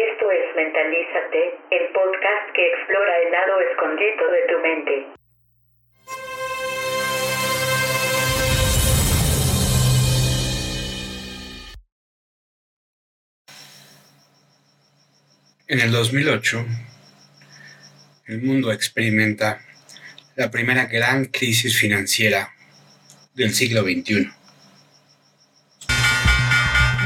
Esto es Mentalízate, el podcast que explora el lado escondido de tu mente. En el 2008, el mundo experimenta la primera gran crisis financiera del siglo XXI.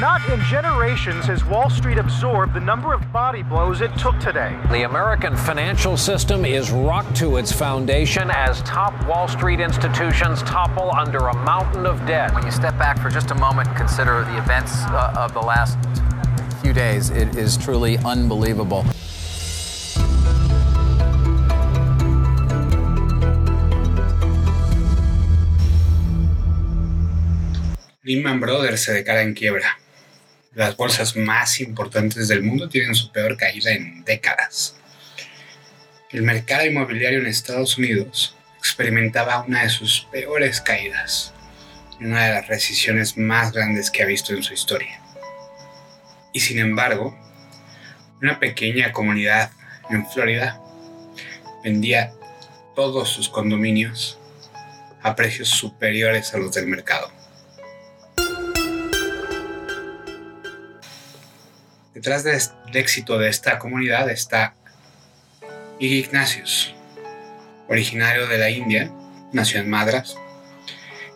Not in generations has Wall Street absorbed the number of body blows it took today. The American financial system is rocked to its foundation as top Wall Street institutions topple under a mountain of debt. When you step back for just a moment, and consider the events uh, of the last few days. It is truly unbelievable. Lehman Brothers se declara en quiebra. Las bolsas más importantes del mundo tienen su peor caída en décadas. El mercado inmobiliario en Estados Unidos experimentaba una de sus peores caídas una de las recesiones más grandes que ha visto en su historia. Y sin embargo, una pequeña comunidad en Florida vendía todos sus condominios a precios superiores a los del mercado. Detrás del éxito de esta comunidad está Ignatius, originario de la India, nació en Madras.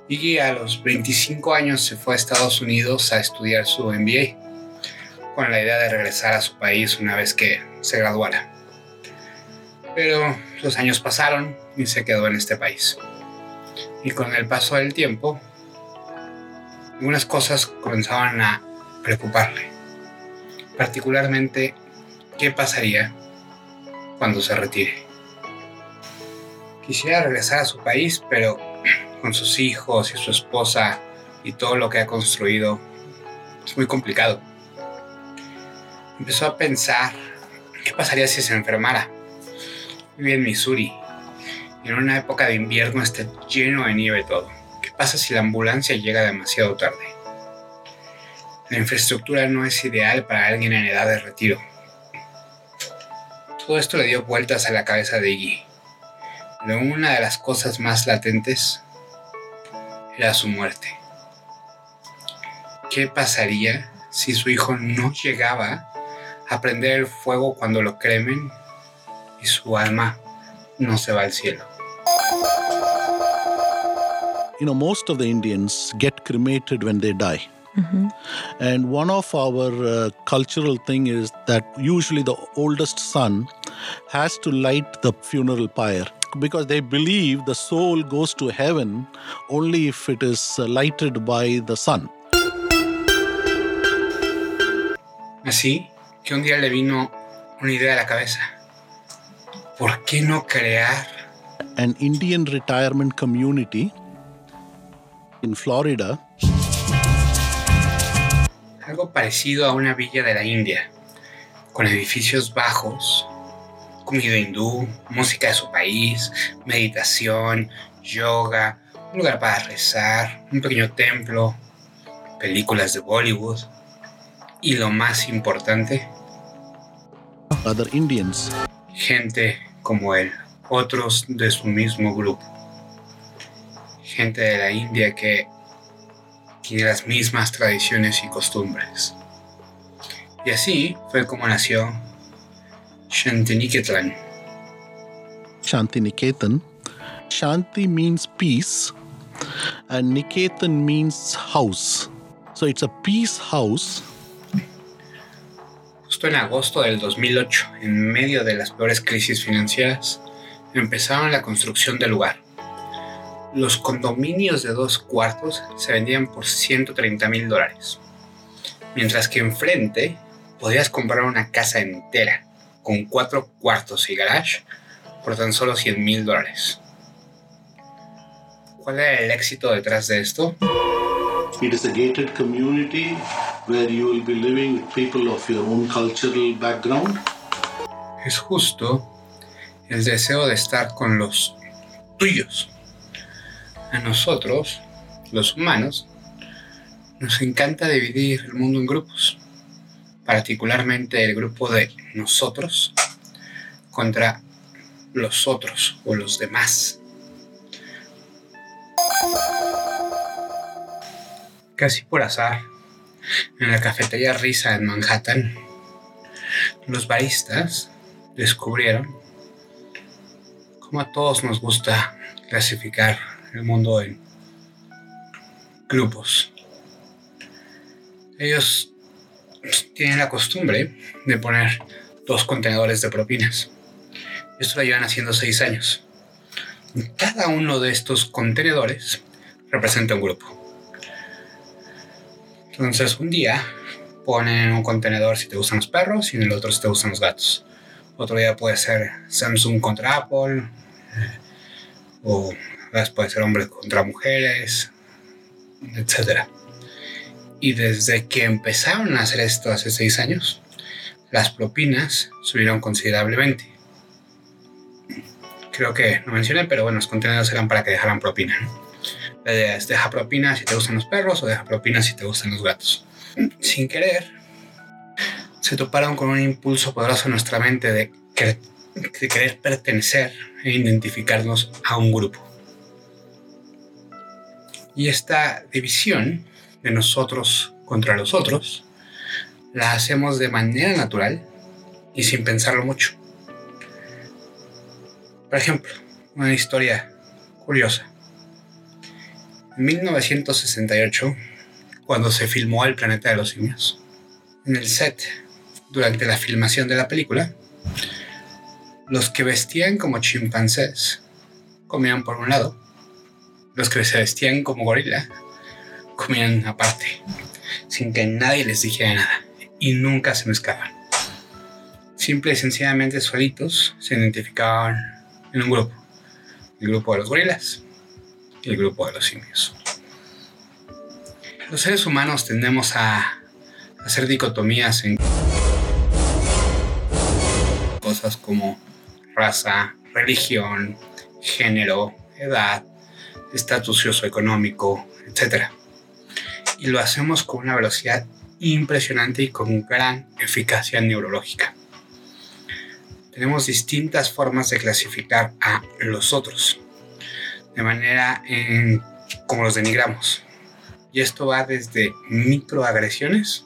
Iggy a los 25 años se fue a Estados Unidos a estudiar su MBA, con la idea de regresar a su país una vez que se graduara. Pero los años pasaron y se quedó en este país. Y con el paso del tiempo, algunas cosas comenzaban a preocuparle particularmente qué pasaría cuando se retire. Quisiera regresar a su país, pero con sus hijos y su esposa y todo lo que ha construido es muy complicado. Empezó a pensar qué pasaría si se enfermara. Vive en Missouri en una época de invierno está lleno de nieve todo. ¿Qué pasa si la ambulancia llega demasiado tarde? La infraestructura no es ideal para alguien en edad de retiro. Todo esto le dio vueltas a la cabeza de Iggy, pero una de las cosas más latentes era su muerte. ¿Qué pasaría si su hijo no llegaba a prender el fuego cuando lo cremen y su alma no se va al cielo? You know, most of the Indians get cremated when they die. And one of our uh, cultural thing is that usually the oldest son has to light the funeral pyre because they believe the soul goes to heaven only if it is uh, lighted by the sun. Así que un día le vino una idea a la cabeza. ¿Por qué no crear An Indian retirement community in Florida algo parecido a una villa de la India, con edificios bajos, comida hindú, música de su país, meditación, yoga, un lugar para rezar, un pequeño templo, películas de Bollywood y lo más importante, other Indians. gente como él, otros de su mismo grupo, gente de la India que tiene las mismas tradiciones y costumbres. Y así fue como nació Shantiniketan. Shanti Niketan. Shanti means peace, and Niketan means house. So it's a peace house Justo en agosto del 2008, en medio de las peores crisis financieras, empezaron la construcción del lugar. Los condominios de dos cuartos se vendían por 130 mil dólares, mientras que enfrente podías comprar una casa entera con cuatro cuartos y garage por tan solo 100 mil dólares. ¿Cuál era el éxito detrás de esto? It is a gated community where you will be living with people of your own cultural background. Es justo el deseo de estar con los tuyos. A nosotros, los humanos, nos encanta dividir el mundo en grupos particularmente el grupo de nosotros contra los otros o los demás. Casi por azar, en la cafetería Risa en Manhattan, los baristas descubrieron cómo a todos nos gusta clasificar el mundo en grupos. Ellos tienen la costumbre de poner dos contenedores de propinas. Esto lo llevan haciendo seis años. Cada uno de estos contenedores representa un grupo. Entonces, un día ponen un contenedor si te gustan los perros y en el otro si te gustan los gatos. Otro día puede ser Samsung contra Apple, o puede ser hombres contra mujeres, etc. Y desde que empezaron a hacer esto hace seis años, las propinas subieron considerablemente. Creo que no mencioné, pero bueno, los contenedores eran para que dejaran propina. La idea es deja propina si te gustan los perros o deja propina si te gustan los gatos. Sin querer, se toparon con un impulso poderoso en nuestra mente de, de querer pertenecer e identificarnos a un grupo. Y esta división de nosotros contra los otros la hacemos de manera natural y sin pensarlo mucho. Por ejemplo, una historia curiosa. En 1968, cuando se filmó El planeta de los simios, en el set, durante la filmación de la película, los que vestían como chimpancés comían por un lado, los que se vestían como gorila comían aparte, sin que nadie les dijera nada, y nunca se mezclaban. Simple y sencillamente solitos se identificaban en un grupo, el grupo de los gorilas y el grupo de los simios. Los seres humanos tendemos a hacer dicotomías en cosas como raza, religión, género, edad, estatus socioeconómico, etc. Y lo hacemos con una velocidad impresionante y con gran eficacia neurológica. Tenemos distintas formas de clasificar a los otros, de manera en como los denigramos. Y esto va desde microagresiones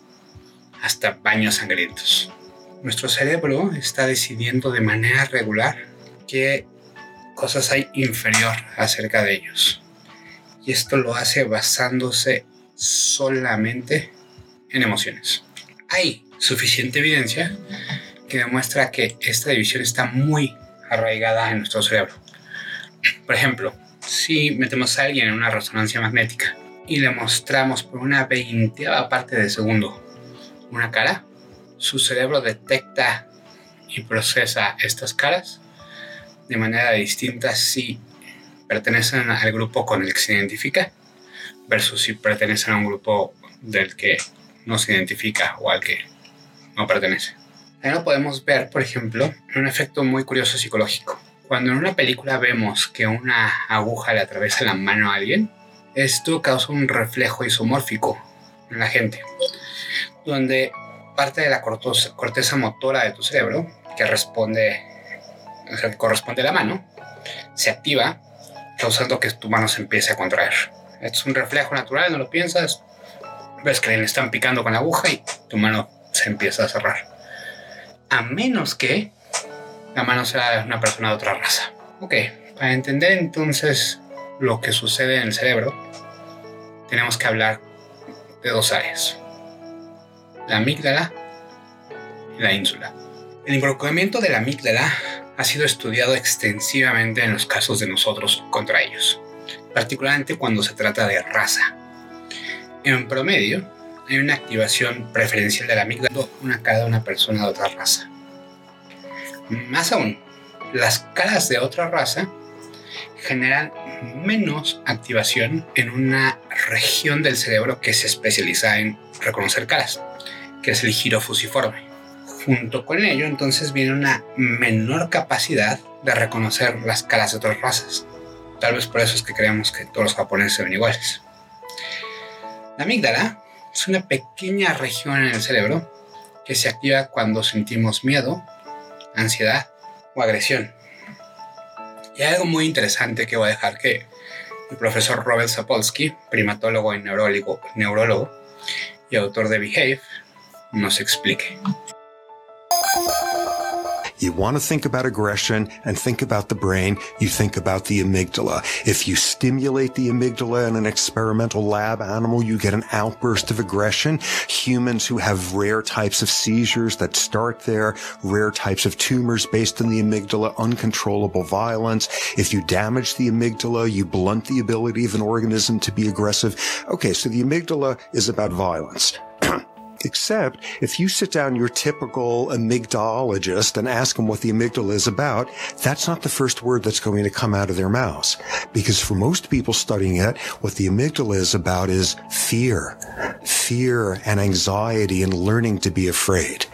hasta baños sangrientos. Nuestro cerebro está decidiendo de manera regular qué cosas hay inferior acerca de ellos. Y esto lo hace basándose solamente en emociones. Hay suficiente evidencia que demuestra que esta división está muy arraigada en nuestro cerebro. Por ejemplo, si metemos a alguien en una resonancia magnética y le mostramos por una veinteava parte de segundo una cara, su cerebro detecta y procesa estas caras de manera distinta si pertenecen al grupo con el que se identifica versus si pertenecen a un grupo del que no se identifica o al que no pertenece. Ahí lo podemos ver, por ejemplo, un efecto muy curioso psicológico. Cuando en una película vemos que una aguja le atraviesa la mano a alguien, esto causa un reflejo isomórfico en la gente, donde parte de la corteza motora de tu cerebro, que responde, que corresponde a la mano, se activa, causando que tu mano se empiece a contraer. Es un reflejo natural, no lo piensas. Ves que le están picando con la aguja y tu mano se empieza a cerrar. A menos que la mano sea una persona de otra raza. Ok, para entender entonces lo que sucede en el cerebro, tenemos que hablar de dos áreas la amígdala y la ínsula. El involucramiento de la amígdala ha sido estudiado extensivamente en los casos de nosotros contra ellos, particularmente cuando se trata de raza. En promedio, hay una activación preferencial de la amígdala una cada una persona de otra raza. Más aún, las caras de otra raza generan menos activación en una región del cerebro que se especializa en reconocer caras que es el giro fusiforme. Junto con ello, entonces viene una menor capacidad de reconocer las caras de otras razas. Tal vez por eso es que creemos que todos los japoneses se iguales. La amígdala es una pequeña región en el cerebro que se activa cuando sentimos miedo, ansiedad o agresión. Y hay algo muy interesante que voy a dejar que el profesor Robert Sapolsky, primatólogo y neurólogo, neurólogo y autor de Behave, nos explique. You want to think about aggression and think about the brain, you think about the amygdala. If you stimulate the amygdala in an experimental lab animal, you get an outburst of aggression. Humans who have rare types of seizures that start there, rare types of tumors based in the amygdala, uncontrollable violence. If you damage the amygdala, you blunt the ability of an organism to be aggressive. Okay, so the amygdala is about violence. Except if you sit down your typical amygdalologist and ask them what the amygdala is about, that's not the first word that's going to come out of their mouths. Because for most people studying it, what the amygdala is about is fear. Fear and anxiety and learning to be afraid.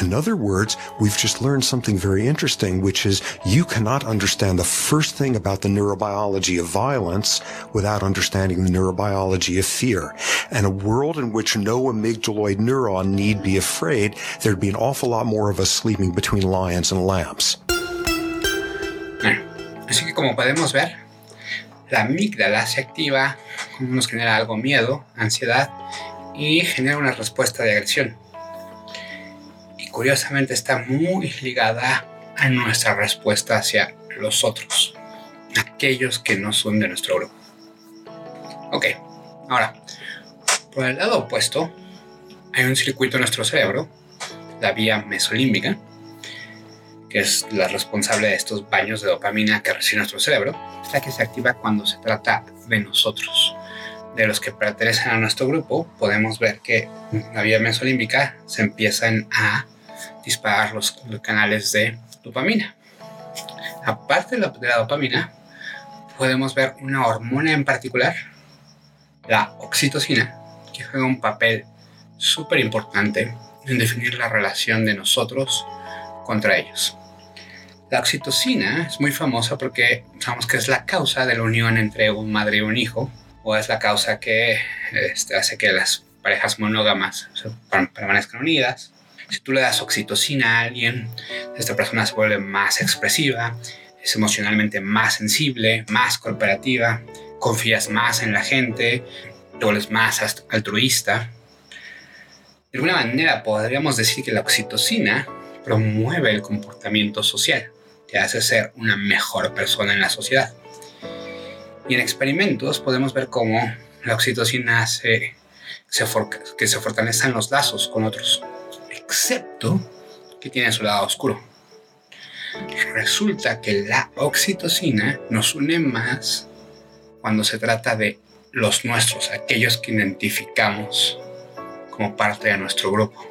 In other words, we've just learned something very interesting, which is you cannot understand the first thing about the neurobiology of violence without understanding the neurobiology of fear. And a world in which no amygdaloid neuron need be afraid, there'd be an awful lot more of us sleeping between lions and lambs. Bueno, así que como podemos ver, la amígdala se activa nos genera algo miedo, ansiedad y genera una respuesta de agresión. Y curiosamente está muy ligada a nuestra respuesta hacia los otros, aquellos que no son de nuestro grupo. Ok, ahora, por el lado opuesto, hay un circuito en nuestro cerebro, la vía mesolímbica, que es la responsable de estos baños de dopamina que recibe nuestro cerebro, que se activa cuando se trata de nosotros. De los que pertenecen a nuestro grupo, podemos ver que la vía mesolímbica se empiezan a disparar los, canales de dopamina. Aparte de la, de la dopamina, podemos ver una hormona en particular, la oxitocina, que juega un papel súper importante en definir la relación de nosotros contra ellos. La oxitocina es muy famosa porque sabemos que es la causa de la unión entre un madre y un hijo, o es la causa que este, hace que las parejas monógamas permanezcan unidas. Si tú le das oxitocina a alguien, esta persona se vuelve más expresiva, es emocionalmente más sensible, más cooperativa, confías más en la gente, te vuelves más altruista. De alguna manera podríamos decir que la oxitocina promueve el comportamiento social, te hace ser una mejor persona en la sociedad. Y en experimentos podemos ver cómo la oxitocina hace que se fortalezcan los lazos con otros, excepto que tiene su lado oscuro. Resulta que la oxitocina nos une más cuando se trata de los nuestros, aquellos que identificamos como parte de nuestro grupo.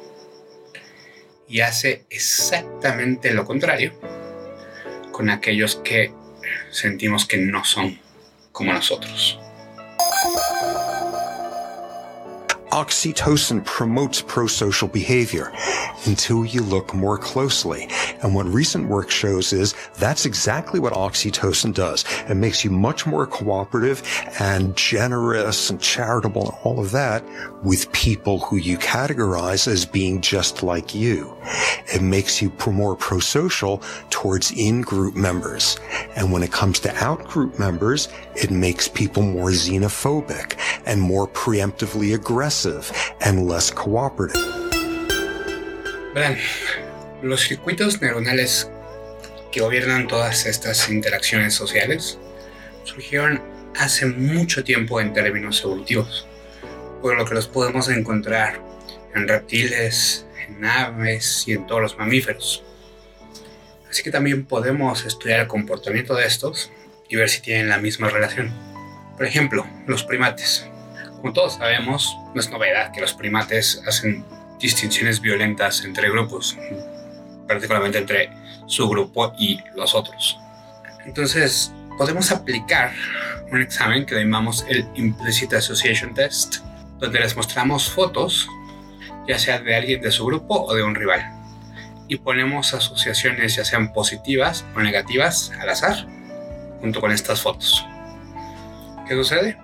Y hace exactamente lo contrario con aquellos que sentimos que no son como nosotros. Oxytocin promotes pro-social behavior until you look more closely. And what recent work shows is that's exactly what oxytocin does. It makes you much more cooperative and generous and charitable and all of that with people who you categorize as being just like you. It makes you more pro-social towards in-group members. And when it comes to out-group members, it makes people more xenophobic and more preemptively aggressive and less cooperative. Verán, los circuitos neuronales que gobiernan todas estas interacciones sociales surgieron hace mucho tiempo en términos evolutivos, por lo que los podemos encontrar en reptiles, en aves y en todos los mamíferos. Así que también podemos estudiar el comportamiento de estos y ver si tienen la misma relación. Por ejemplo, los primates. Como todos sabemos, no es novedad que los primates hacen distinciones violentas entre grupos, particularmente entre su grupo y los otros. Entonces, podemos aplicar un examen que llamamos el Implicit Association Test, donde les mostramos fotos, ya sea de alguien de su grupo o de un rival, y ponemos asociaciones ya sean positivas o negativas al azar, junto con estas fotos. ¿Qué sucede?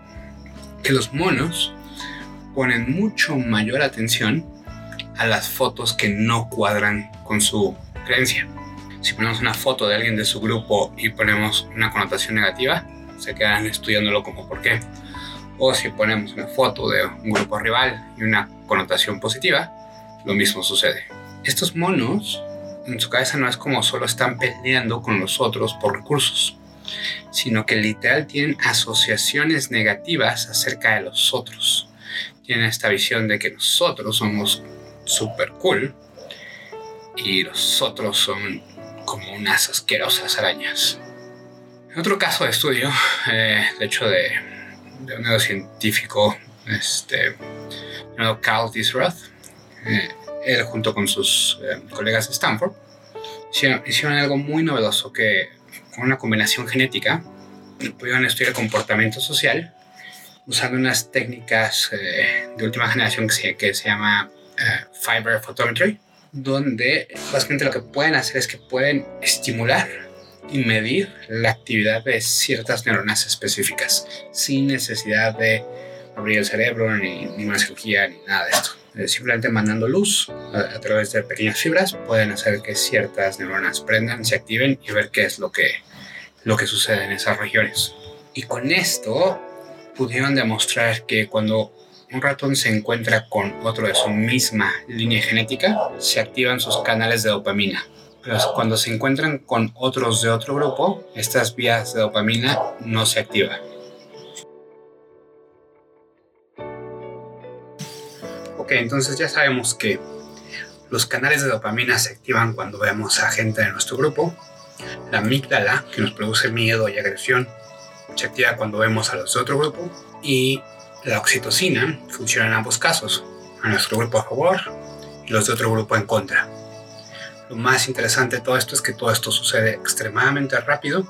Que los monos ponen mucho mayor atención a las fotos que no cuadran con su creencia. Si ponemos una foto de alguien de su grupo y ponemos una connotación negativa, se quedan estudiándolo como por qué. O si ponemos una foto de un grupo rival y una connotación positiva, lo mismo sucede. Estos monos, en su cabeza no es como solo están peleando con los otros por recursos, sino que literal tienen asociaciones negativas acerca de los otros. Tienen esta visión de que nosotros somos super cool y los otros son como unas asquerosas arañas. En otro caso de estudio, eh, de hecho de, un neurocientífico, este, llamado Carl Disroth, eh, él junto con sus eh, colegas de Stanford, hicieron, algo muy novedoso que con una combinación genética pudieron estudiar el comportamiento social usando unas técnicas de última generación que se, llama Fiber Photometry, donde básicamente lo que pueden hacer es que pueden estimular y medir la actividad de ciertas neuronas específicas sin necesidad de abrir el cerebro ni, ni una cirugía ni nada de esto. Eh, simplemente mandando luz a, través de pequeñas fibras pueden hacer que ciertas neuronas prendan, se activen y ver qué es lo que, lo que sucede en esas regiones. Y con esto pudieron demostrar que cuando un ratón se encuentra con otro de su misma línea genética, se activan sus canales de dopamina. Pero cuando se encuentran con otros de otro grupo, estas vías de dopamina no se activan. Ok, entonces ya sabemos que los canales de dopamina se activan cuando vemos a gente de nuestro grupo. La amígdala, que nos produce miedo y agresión, se activa cuando vemos a los de otro grupo. Y la oxitocina funciona en ambos casos, a nuestro grupo a favor y los de otro grupo en contra. Lo más interesante de todo esto es que todo esto sucede extremadamente rápido.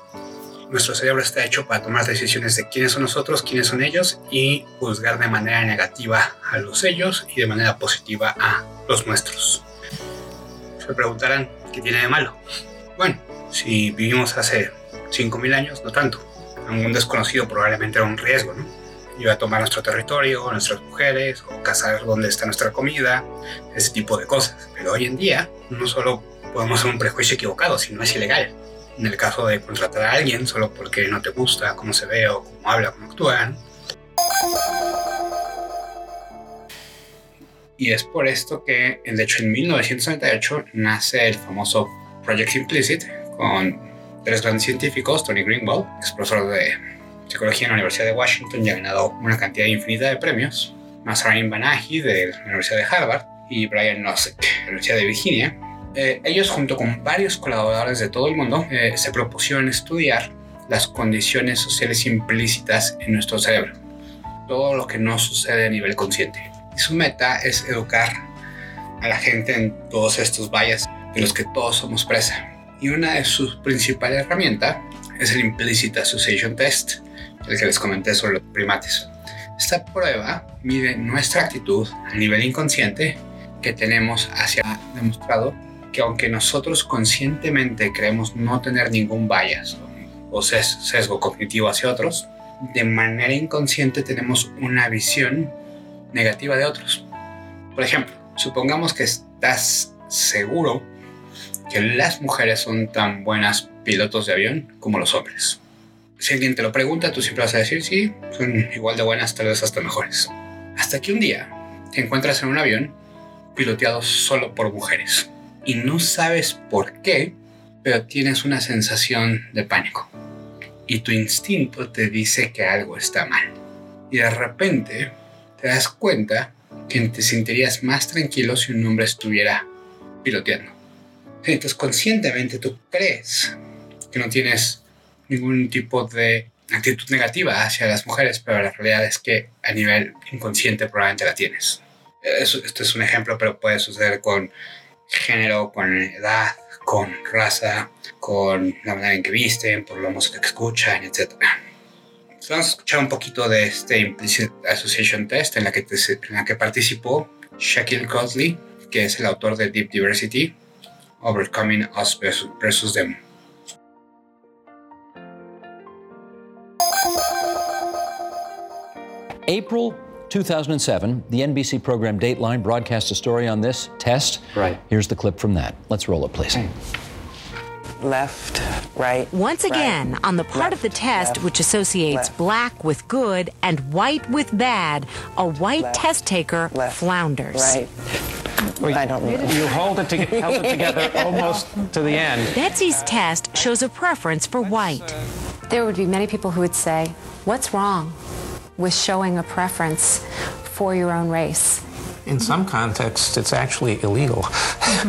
Nuestro cerebro está hecho para tomar decisiones de quiénes son nosotros, quiénes son ellos y juzgar de manera negativa a los ellos y de manera positiva a los nuestros. Se preguntarán, ¿qué tiene de malo? Bueno, si vivimos hace 5.000 años, no tanto. Un desconocido probablemente era un riesgo, ¿no? iba a tomar nuestro territorio, nuestras mujeres, o cazar dónde está nuestra comida, ese tipo de cosas. Pero hoy en día no solo podemos hacer un prejuicio equivocado, sino es ilegal. En el caso de contratar a alguien solo porque no te gusta cómo se ve o cómo habla, cómo actúan. Y es por esto que, de hecho, en 1998 nace el famoso Project Implicit con tres grandes científicos, Tony Greenwald, es profesor de psicología en la Universidad de Washington y ha ganado una cantidad infinita de premios. Nazarene Banahi de la Universidad de Harvard y Brian Nosek de la Universidad de Virginia. Eh, ellos junto con varios colaboradores de todo el mundo eh, se propusieron estudiar las condiciones sociales implícitas en nuestro cerebro, todo lo que no sucede a nivel consciente. Y su meta es educar a la gente en todos estos valles de los que todos somos presa. Y una de sus principales herramientas es el Implicit Association Test, el que les comenté sobre los primates. Esta prueba mide nuestra actitud a nivel inconsciente que tenemos hacia demostrado que aunque nosotros conscientemente creemos no tener ningún bias o sesgo cognitivo hacia otros, de manera inconsciente tenemos una visión negativa de otros. Por ejemplo, supongamos que estás seguro que las mujeres son tan buenas pilotos de avión como los hombres si alguien te lo pregunta, tú siempre vas a decir, sí, son igual de buenas, tal vez hasta mejores. Hasta que un día te encuentras en un avión piloteado solo por mujeres y no sabes por qué, pero tienes una sensación de pánico y tu instinto te dice que algo está mal. Y de repente te das cuenta que te sentirías más tranquilo si un hombre estuviera piloteando. Entonces conscientemente tú crees que no tienes ningún tipo de actitud negativa hacia las mujeres, pero la realidad es que a nivel inconsciente probablemente la tienes. esto es un ejemplo, pero puede suceder con género, con edad, con raza, con la manera en que visten, por la música que escuchan, etc. vamos a escuchar un poquito de este Implicit Association Test en la que, que participó Shaquille Cosley, que es el autor de Deep Diversity, Overcoming Us versus Them. April 2007, the NBC program Dateline broadcast a story on this test. Right. Here's the clip from that. Let's roll it, please. Left, right. Once right, again, on the part of the test left, which associates left. black with good and white with bad, a white Left, test taker left, flounders. Right. I don't know. You hold it, to, held it together almost to the end. Betsy's test shows a preference for white. There would be many people who would say, What's wrong with showing a preference for your own race? In some contexts, it's actually illegal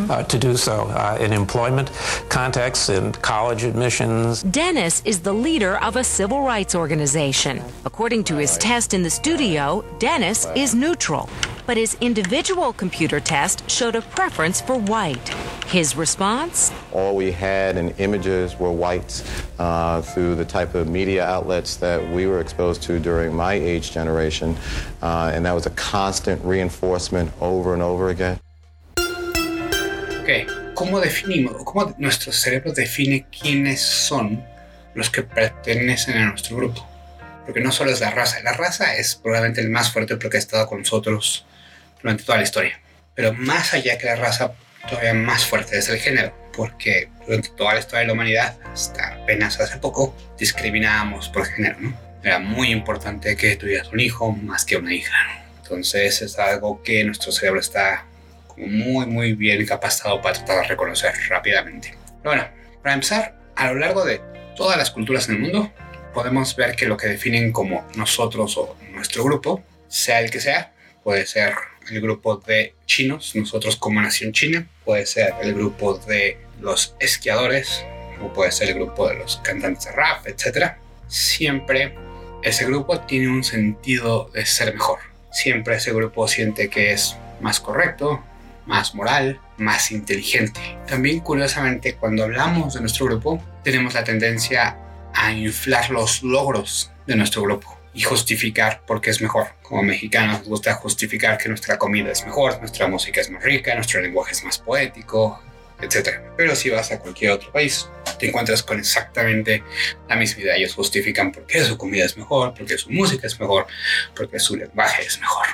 uh, to do so. Uh, in employment contexts, in college admissions. Dennis is the leader of a civil rights organization. According to his test in the studio, Dennis is neutral, but his individual computer test showed a preference for white. His response? All we had in images were whites uh, through the type of media outlets that we were exposed to during my age generation, uh, and that was a constant reinforcement over and over again. Ok, ¿cómo definimos, o cómo nuestro cerebro define quiénes son los que pertenecen a nuestro grupo? Porque no solo es la raza, la raza es probablemente el más fuerte porque ha estado con nosotros durante toda la historia. Pero más allá que la raza, todavía más fuerte es el género, porque durante toda la historia de la humanidad, hasta apenas hace poco, discriminábamos por género, ¿no? Era muy importante que tuvieras un hijo más que una hija, ¿no? Entonces es algo que nuestro cerebro está como muy, muy bien capacitado para tratar de reconocer rápidamente. Pero bueno, para empezar, a lo largo de todas las culturas en el mundo, podemos ver que lo que definen como nosotros o nuestro grupo, sea el que sea, puede ser el grupo de chinos, nosotros como nación china, puede ser el grupo de los esquiadores, o puede ser el grupo de los cantantes de rap, etc. Siempre ese grupo tiene un sentido de ser mejor. Siempre ese grupo siente que es más correcto, más moral, más inteligente. También curiosamente cuando hablamos de nuestro grupo tenemos la tendencia a inflar los logros de nuestro grupo y justificar por qué es mejor. Como mexicanos nos gusta justificar que nuestra comida es mejor, nuestra música es más rica, nuestro lenguaje es más poético, etc. Pero si vas a cualquier otro país, te encuentras con exactamente la misma idea. Ellos justifican por qué su comida es mejor, por qué su música es mejor, por qué su lenguaje es mejor.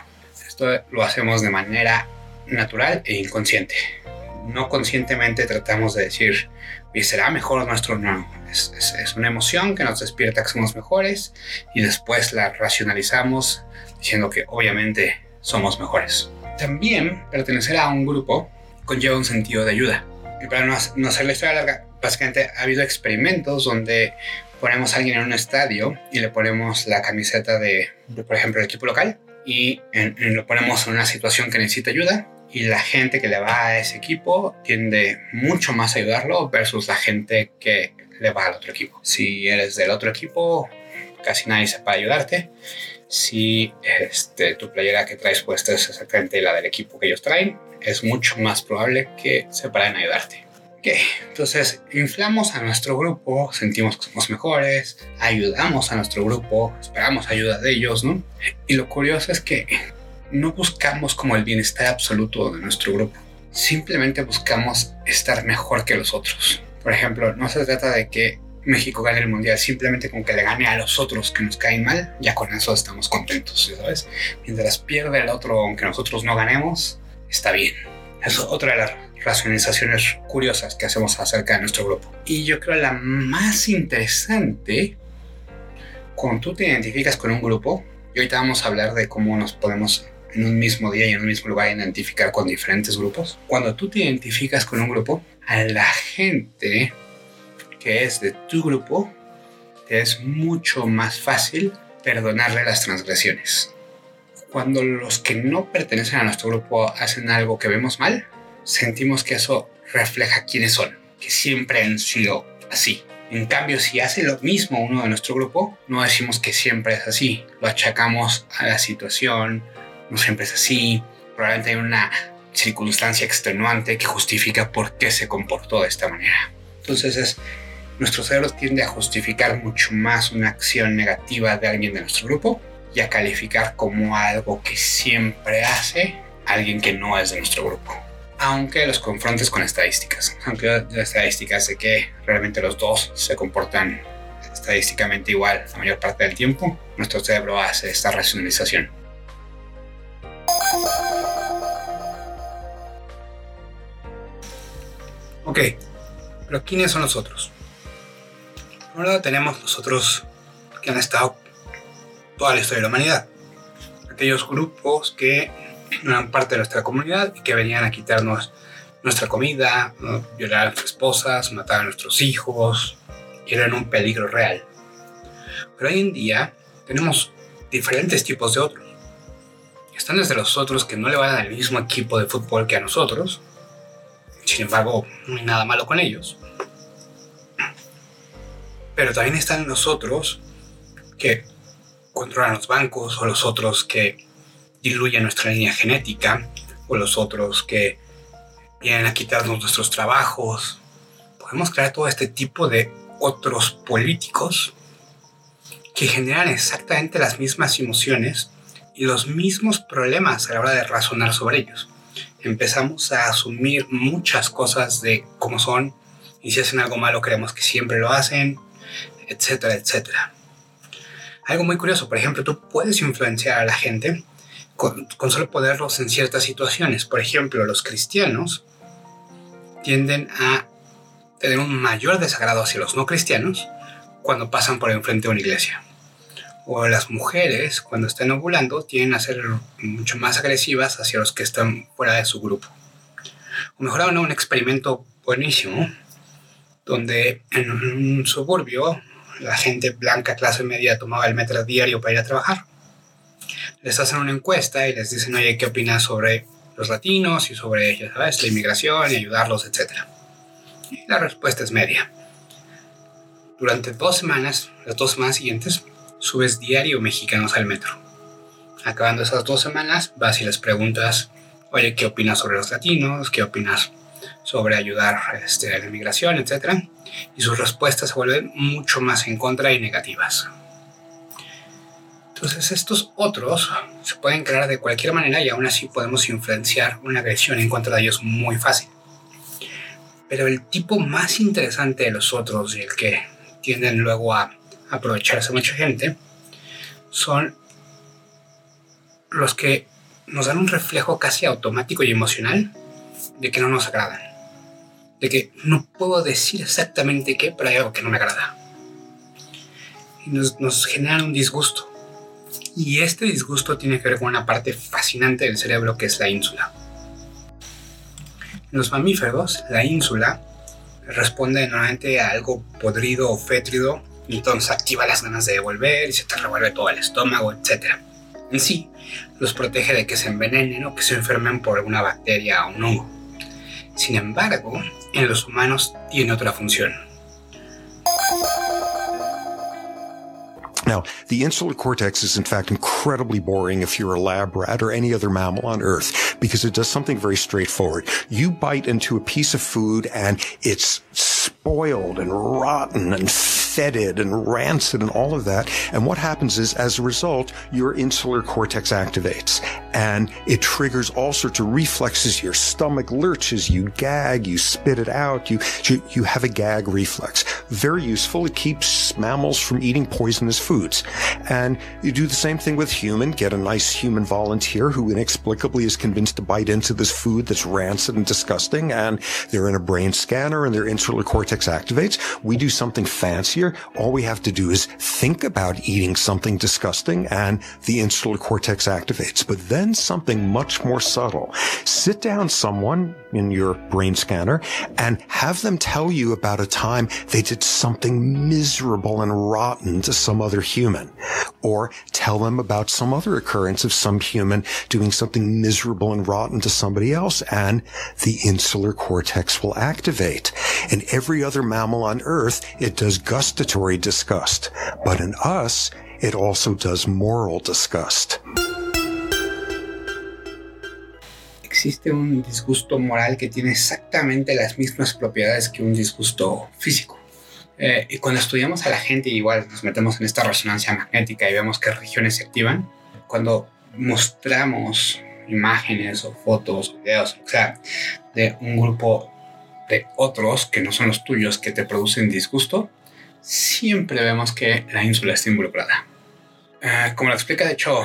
Esto lo hacemos de manera natural e inconsciente. No conscientemente tratamos de decir, ¿y será mejor nuestro? No, es, es, una emoción que nos despierta que somos mejores y después la racionalizamos diciendo que obviamente somos mejores. También pertenecer a un grupo conlleva un sentido de ayuda. Y para no, hacer la historia larga, básicamente ha habido experimentos donde ponemos a alguien en un estadio y le ponemos la camiseta de, por ejemplo, el equipo local y en, lo ponemos en una situación que necesita ayuda y la gente que le va a ese equipo tiende mucho más a ayudarlo versus la gente que le va al otro equipo. Si eres del otro equipo, casi nadie sepa ayudarte. Si este, tu playera que traes puesta es exactamente la del equipo que ellos traen, es mucho más probable que sepan ayudarte. Ok, entonces inflamos a nuestro grupo, sentimos que somos mejores, ayudamos a nuestro grupo, esperamos ayuda de ellos, ¿no? Y lo curioso es que no buscamos como el bienestar absoluto de nuestro grupo, simplemente buscamos estar mejor que los otros. Por ejemplo, no se trata de que México gane el mundial, simplemente con que le gane a los otros que nos caen mal, ya con eso estamos contentos, ¿sabes? Mientras pierde el otro, aunque nosotros no ganemos, está bien. Es otra de las racionalizaciones curiosas que hacemos acerca de nuestro grupo. Y yo creo la más interesante, cuando tú te identificas con un grupo, y ahorita vamos a hablar de cómo nos podemos en un mismo día y en un mismo lugar identificar con diferentes grupos. Cuando tú te identificas con un grupo, a la gente que es de tu grupo, te es mucho más fácil perdonarle las transgresiones. Cuando los que no pertenecen a nuestro grupo hacen algo que vemos mal, sentimos que eso refleja quiénes son, que siempre han sido así. En cambio, si hace lo mismo uno de nuestro grupo, no decimos que siempre es así, lo achacamos a la situación, no siempre es así, probablemente hay una circunstancia extenuante que justifica por qué se comportó de esta manera. Entonces es, nuestro cerebro tiende a justificar mucho más una acción negativa de alguien de nuestro grupo y a calificar como algo que siempre hace alguien que no es de nuestro grupo. Aunque los confrontes con estadísticas, aunque las estadísticas de que realmente los dos se comportan estadísticamente igual la mayor parte del tiempo, nuestro cerebro hace esta racionalización. Ok, pero ¿quiénes son los otros? Por un lado tenemos nosotros que han estado toda la historia de la humanidad. Aquellos grupos que eran parte de nuestra comunidad y que venían a quitarnos nuestra comida, ¿no? violar a nuestras esposas, matar a nuestros hijos, y eran un peligro real. Pero hoy en día tenemos diferentes tipos de otros. Están desde los otros que no le van al mismo equipo de fútbol que a nosotros. Sin embargo, no hay nada malo con ellos. Pero también están los otros que controlan los bancos o los otros que diluyen nuestra línea genética o los otros que vienen a quitarnos nuestros trabajos. Podemos crear todo este tipo de otros políticos que generan exactamente las mismas emociones los mismos problemas a la hora de razonar sobre ellos. Empezamos a asumir muchas cosas de cómo son y si hacen algo malo creemos que siempre lo hacen, etcétera, etcétera. Algo muy curioso, por ejemplo, tú puedes influenciar a la gente con, solo poderlos en ciertas situaciones. Por ejemplo, los cristianos tienden a tener un mayor desagrado hacia los no cristianos cuando pasan por enfrente de una iglesia. O las mujeres, cuando están ovulando, tienden a ser mucho más agresivas hacia los que están fuera de su grupo. O mejor aún, un experimento buenísimo, donde en un suburbio la gente blanca clase media tomaba el metro diario para ir a trabajar. Les hacen una encuesta y les dicen, oye, ¿qué opinas sobre los latinos y sobre, ya sabes, la inmigración y ayudarlos, etcétera? Y la respuesta es media. Durante dos semanas, las dos semanas siguientes, subes diario mexicanos al metro. Acabando esas dos semanas, vas y les preguntas, oye, ¿qué opinas sobre los latinos? ¿Qué opinas sobre ayudar este, a la inmigración, etcétera? Y sus respuestas se vuelven mucho más en contra y negativas. Entonces estos otros se pueden crear de cualquier manera y aún así podemos influenciar una agresión en contra de ellos muy fácil. Pero el tipo más interesante de los otros y el que tienden luego a aprovecharse mucha gente son los que nos dan un reflejo casi automático y emocional de que no nos agradan. De que no puedo decir exactamente qué, pero hay algo que no me agrada. Y nos, nos generan un disgusto. Y este disgusto tiene que ver con una parte fascinante del cerebro que es la ínsula. En los mamíferos, la ínsula responde normalmente a algo podrido o fétrido entonces activa las ganas de devolver y se te revuelve todo el estómago, etc. En sí, los protege de que se envenenen o que se enfermen por alguna bacteria o un hongo. Sin embargo, en los humanos tiene otra función. Now, the insular cortex is in fact incredibly boring if you're a lab rat or any other mammal on Earth because it does something very straightforward. You bite into a piece of food and it's spoiled and rotten and fetid and rancid and all of that. And what happens is, as a result, your insular cortex activates and it triggers all sorts of reflexes. Your stomach lurches, you gag, you spit it out, you, you, you have a gag reflex. Very useful. It keeps mammals from eating poisonous foods. And you do the same thing with human. Get a nice human volunteer who inexplicably is convinced to bite into this food that's rancid and disgusting and they're in a brain scanner and their insular cortex activates. We do something fancier all we have to do is think about eating something disgusting and the insular cortex activates. But then something much more subtle. Sit down someone in your brain scanner and have them tell you about a time they did something miserable and rotten to some other human. Or tell them about some other occurrence of some human doing something miserable and rotten to somebody else and the insular cortex will activate. In every other mammal on earth, it does gustatory disgust. But in us, it also does moral disgust. existe un disgusto moral que tiene exactamente las mismas propiedades que un disgusto físico. Eh, y cuando estudiamos a la gente, igual nos metemos en esta resonancia magnética y vemos qué regiones se activan. Cuando mostramos imágenes o fotos videos, o sea, de un grupo de otros que no son los tuyos que te producen disgusto, siempre vemos que la ínsula está involucrada. Eh, como lo explica, de hecho,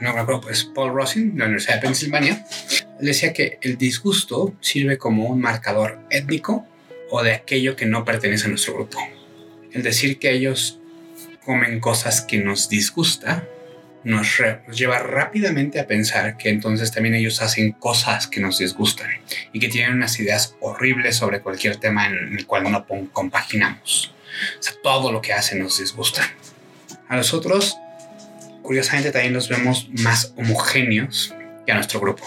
no me pues Paul Rosin, de la Universidad de Pensilvania, decía que el disgusto sirve como un marcador étnico o de aquello que no pertenece a nuestro grupo. El decir que ellos comen cosas que nos disgusta nos, lleva rápidamente a pensar que entonces también ellos hacen cosas que nos disgustan y que tienen unas ideas horribles sobre cualquier tema en el cual no compaginamos. Todo lo que hacen nos disgusta. A nosotros, curiosamente, también los vemos más homogéneos que a nuestro grupo.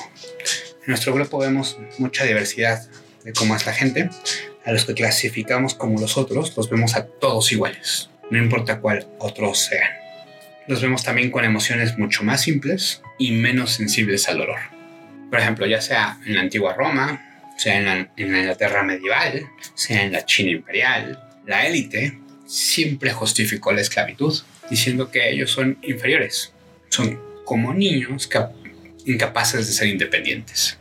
En nuestro grupo vemos mucha diversidad de cómo es la gente. A los que clasificamos como los otros, los vemos a todos iguales, no importa cuál otros sean. Los vemos también con emociones mucho más simples y menos sensibles al dolor. Por ejemplo, ya sea en la antigua Roma, sea en la Inglaterra medieval, sea en la China imperial, la élite siempre justificó la esclavitud, diciendo que ellos son inferiores, son como niños incapaces de ser independientes,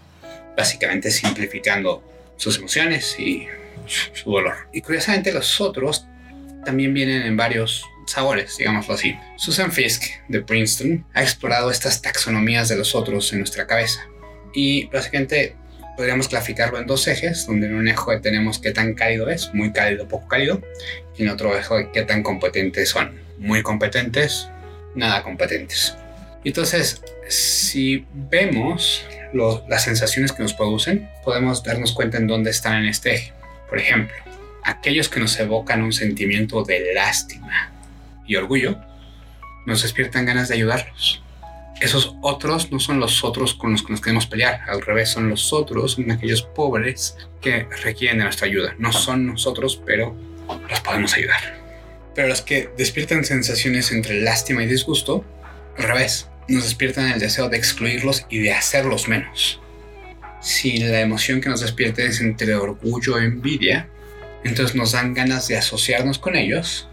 básicamente simplificando sus emociones y su dolor. Y curiosamente los otros también vienen en varios sabores, digámoslo así. Susan Fisk de Princeton ha explorado estas taxonomías de los otros en nuestra cabeza. Y básicamente podríamos clasificarlo en dos ejes, donde en un eje tenemos qué tan cálido es, muy cálido, poco cálido, y en otro eje qué tan competentes son, muy competentes, nada competentes. Entonces, si vemos las sensaciones que nos producen, podemos darnos cuenta en dónde están en este eje. Por ejemplo, aquellos que nos evocan un sentimiento de lástima y orgullo, nos despiertan ganas de ayudarlos. Esos otros no son los otros con los que nos queremos pelear, al revés, son los otros, son aquellos pobres que requieren de nuestra ayuda. No son nosotros, pero los podemos ayudar. Pero los que despiertan sensaciones entre lástima y disgusto, al revés, nos despiertan el deseo de excluirlos y de hacerlos menos. Si la emoción que nos despierta es entre orgullo e envidia, entonces nos dan ganas de asociarnos con ellos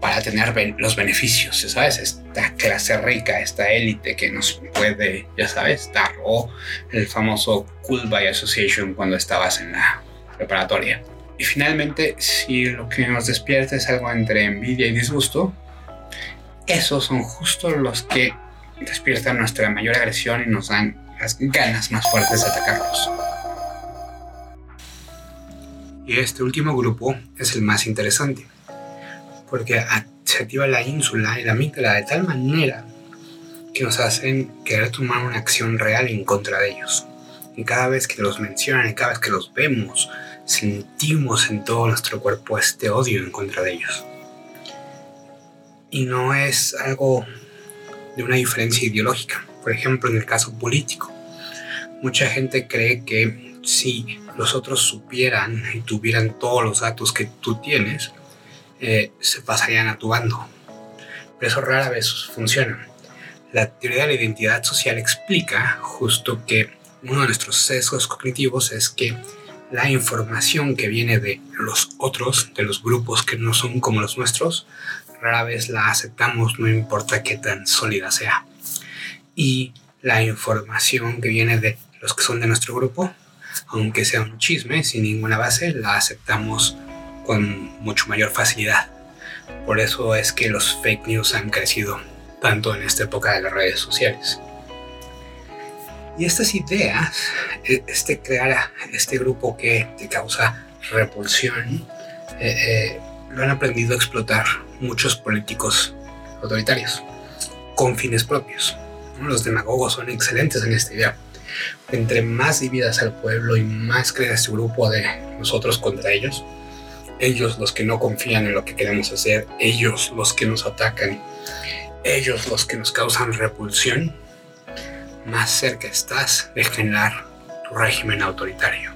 para tener los beneficios, ¿sabes? Esta clase rica, esta élite que nos puede, ya sabes, dar, o el famoso Cool by Association cuando estabas en la preparatoria. Y finalmente, si lo que nos despierta es algo entre envidia y disgusto, esos son justo los que despiertan nuestra mayor agresión y nos dan las ganas más fuertes de atacarlos. Y este último grupo es el más interesante, porque se activa la ínsula y la amígdala de tal manera que nos hacen querer tomar una acción real en contra de ellos. Y cada vez que los mencionan y cada vez que los vemos, sentimos en todo nuestro cuerpo este odio en contra de ellos. Y no es algo de una diferencia ideológica. Por ejemplo, en el caso político, mucha gente cree que si los otros supieran y tuvieran todos los datos que tú tienes, eh, se pasarían a tu bando. Pero eso rara vez funciona. La teoría de la identidad social explica justo que uno de nuestros sesgos cognitivos es que la información que viene de los otros, de los grupos que no son como los nuestros, rara vez la aceptamos, no importa qué tan sólida sea. Y la información que viene de los que son de nuestro grupo, aunque sea un chisme sin ninguna base, la aceptamos con mucho mayor facilidad. Por eso es que los fake news han crecido tanto en esta época de las redes sociales. Y estas ideas, e, este crear este grupo que te causa repulsión, eh, eh, lo han aprendido a explotar muchos políticos autoritarios con fines propios. Los demagogos son excelentes en esta idea. Entre más dividas al pueblo y más crea este grupo de nosotros contra ellos, ellos los que no confían en lo que queremos hacer, ellos los que nos atacan, ellos los que nos causan repulsión, más cerca estás de generar tu régimen autoritario.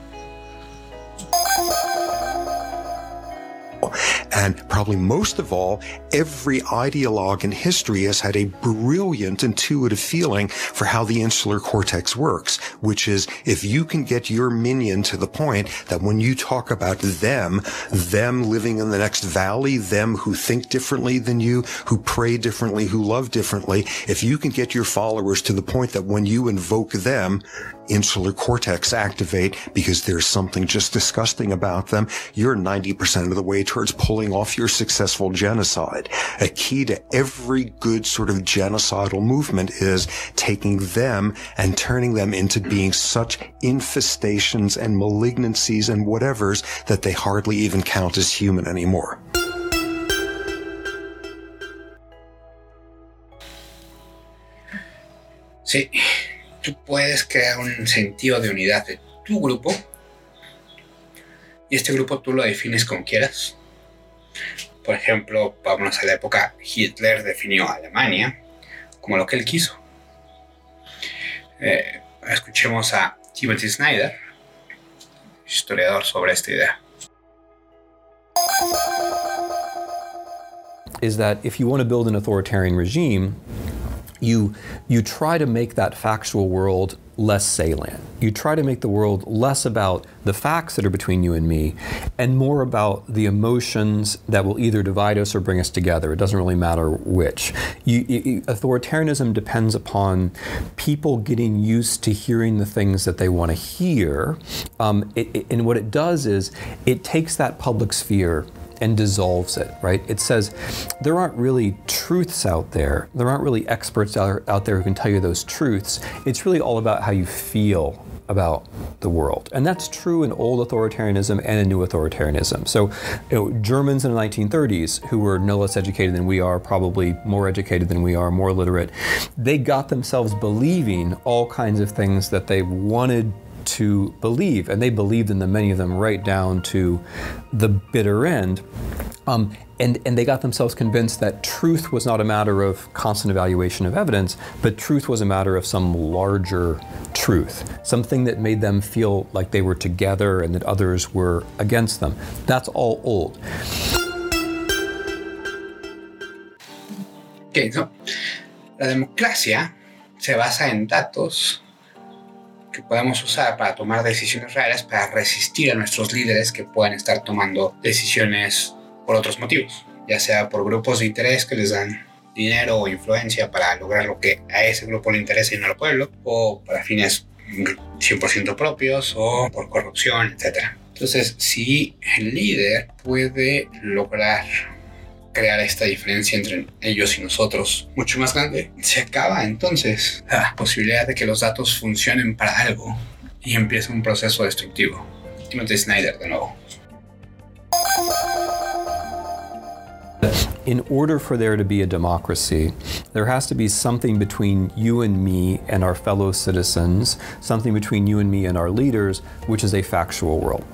And probably most of all, every ideologue in history has had a brilliant intuitive feeling for how the insular cortex works, which is if you can get your minion to the point that when you talk about them, them living in the next valley, them who think differently than you, who pray differently, who love differently, if you can get your followers to the point that when you invoke them, insular cortex activate because there's something just disgusting about them, you're 90% of the way towards pulling off your successful genocide. A key to every good sort of genocidal movement is taking them and turning them into being such infestations and malignancies and whatevers that they hardly even count as human anymore. Sí, tú puedes crear un sentido de unidad de tu grupo y este grupo tú lo defines como quieras. Por ejemplo, vámonos a la época, Hitler definió Alemania como lo que él quiso. Eh, escuchemos a Timothy Snyder, historiador sobre esta idea. Is that if you want to build an authoritarian regime, you you try to make that factual world less salient. You try to make the world less about the facts that are between you and me and more about the emotions that will either divide us or bring us together. It doesn't really matter which. You, you, authoritarianism depends upon people getting used to hearing the things that they want to hear. Um, it, it, and what it does is it takes that public sphere and dissolves it, right? It says there aren't really truths out there. There aren't really experts out, out there who can tell you those truths. It's really all about how you feel about the world. And that's true in old authoritarianism and in new authoritarianism. So, you know, Germans in the 1930s, who were no less educated than we are, probably more educated than we are, more literate, they got themselves believing all kinds of things that they wanted to believe, and they believed in them, many of them, right down to the bitter end. Um, and, and they got themselves convinced that truth was not a matter of constant evaluation of evidence, but truth was a matter of some larger truth, something that made them feel like they were together and that others were against them. That's all old. Okay, so, la democracia se basa en datos que podemos usar para tomar decisiones reales, para resistir a nuestros líderes que puedan estar tomando decisiones por otros motivos, ya sea por grupos de interés que les dan dinero o influencia para lograr lo que a ese grupo le interesa y no al pueblo, o para fines 100% propios o por corrupción, etc. Entonces, si el líder puede lograr crear esta diferencia entre ellos y nosotros mucho más grande, se acaba entonces la posibilidad de que los datos funcionen para algo y empieza un proceso destructivo. Timothy Snyder de nuevo. in order for there to be a democracy, there has to be something between you and me and our fellow citizens, something between you and me and our leaders, which is a factual world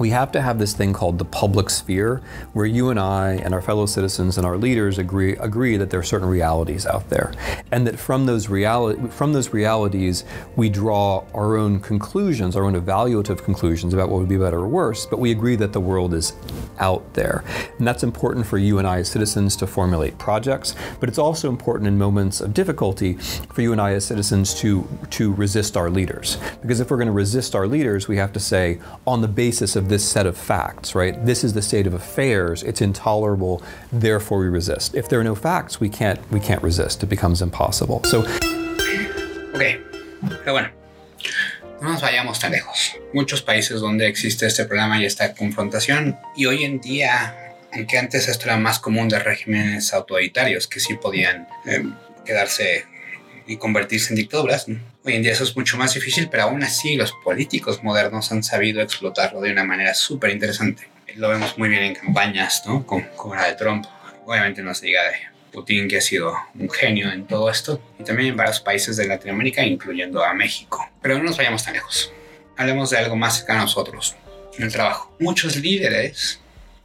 we have to have this thing called the public sphere, where you and I and our fellow citizens and our leaders agree agree that there are certain realities out there, and that from those reality from those realities we draw our own conclusions, our own evaluative conclusions about what would be better or worse. But we agree that the world is out there, and that's important for you and I as citizens to formulate projects. But it's also important in moments of difficulty for you and I as citizens to to resist our leaders, because if we're going to resist our leaders, we have to say on the basis of this set of facts, right? This is the state of affairs. It's intolerable. Therefore, we resist. If there are no facts, we can't we can't resist. It becomes impossible. So. Okay, pero bueno, no nos vayamos tan lejos. Muchos países donde existe este problema y esta confrontación y hoy en día, aunque antes esto era más común de regímenes autoritarios que sí podían eh, quedarse y convertirse en dictaduras. Hoy en día eso es mucho más difícil, pero aún así los políticos modernos han sabido explotarlo de una manera súper interesante. Lo vemos muy bien en campañas, ¿no? Con, con la de Trump. Obviamente no se diga de Putin, que ha sido un genio en todo esto, y también en varios países de Latinoamérica, incluyendo a México. Pero no nos vayamos tan lejos. Hablemos de algo más cercano a nosotros, el trabajo. Muchos líderes,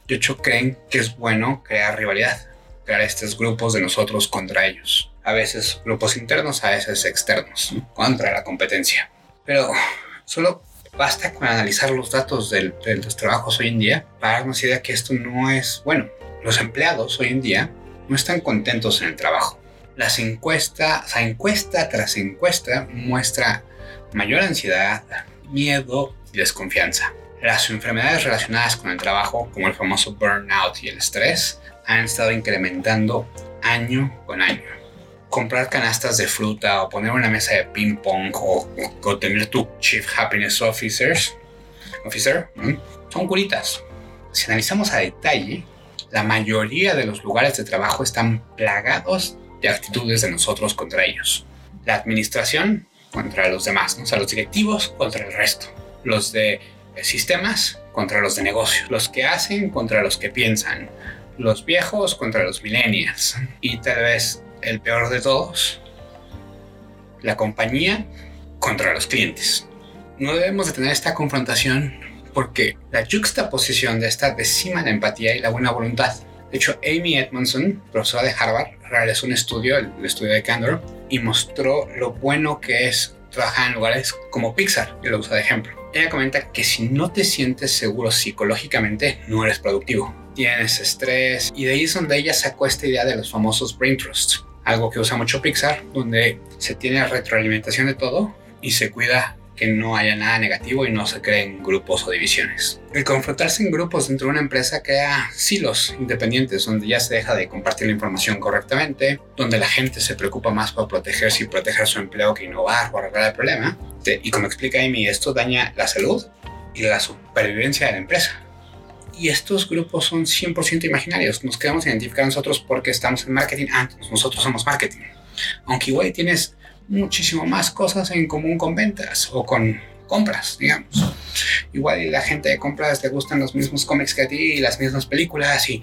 de hecho, creen que es bueno crear rivalidad, crear estos grupos de nosotros contra ellos a veces grupos internos, a veces externos, contra la competencia. Pero solo basta con analizar los datos de los trabajos hoy en día para darnos idea que esto no es bueno. Los empleados hoy en día no están contentos en el trabajo. Las encuestas, encuesta tras encuesta muestra mayor ansiedad, miedo y desconfianza. Las enfermedades relacionadas con el trabajo, como el famoso burnout y el estrés, han estado incrementando año con año. Comprar canastas de fruta o poner una mesa de ping pong o, o tener tu Chief Happiness Officers, Officer son curitas. Si analizamos a detalle, la mayoría de los lugares de trabajo están plagados de actitudes de nosotros contra ellos. La administración contra los demás, o sea, los directivos contra el resto, los de sistemas contra los de negocios, los que hacen contra los que piensan, los viejos contra los millennials y tal vez el peor de todos, la compañía contra los clientes. No debemos de tener esta confrontación porque la juxtaposición de esta decima la empatía y la buena voluntad. De hecho, Amy Edmondson, profesora de Harvard, realizó un estudio, el estudio de Candor, y mostró lo bueno que es trabajar en lugares como Pixar, que lo usa de ejemplo. Ella comenta que si no te sientes seguro psicológicamente, no eres productivo. Tienes estrés, y de ahí es donde ella sacó esta idea de los famosos brain trusts, algo que usa mucho Pixar, donde se tiene retroalimentación de todo y se cuida que no haya nada negativo y no se creen grupos o divisiones. El confrontarse en grupos dentro de una empresa crea silos independientes donde ya se deja de compartir la información correctamente, donde la gente se preocupa más por protegerse y proteger su empleo que innovar o arreglar el problema. Y como explica Amy, esto daña la salud y la supervivencia de la empresa. Y estos grupos son 100% imaginarios. Nos quedamos identificar nosotros porque estamos en marketing. Antes, nosotros somos marketing. Aunque igual tienes muchísimo más cosas en común con ventas o con compras, digamos. Igual la gente de compras te gustan los mismos cómics que a ti y las mismas películas y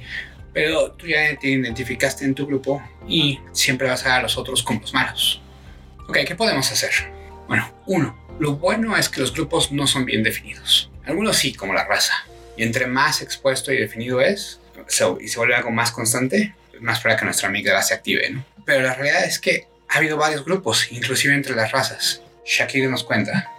pero tú ya te identificaste en tu grupo y siempre vas a ver a los otros como los malos. Ok, ¿qué podemos hacer? Bueno, uno, lo bueno es que los grupos no son bien definidos. Algunos sí, como la raza. Y entre más expuesto y definido es, y se vuelve algo más constante, más para que nuestra amiga se active, ¿no? Pero la realidad es que ha habido varios grupos, inclusive entre las razas. Shakira nos cuenta.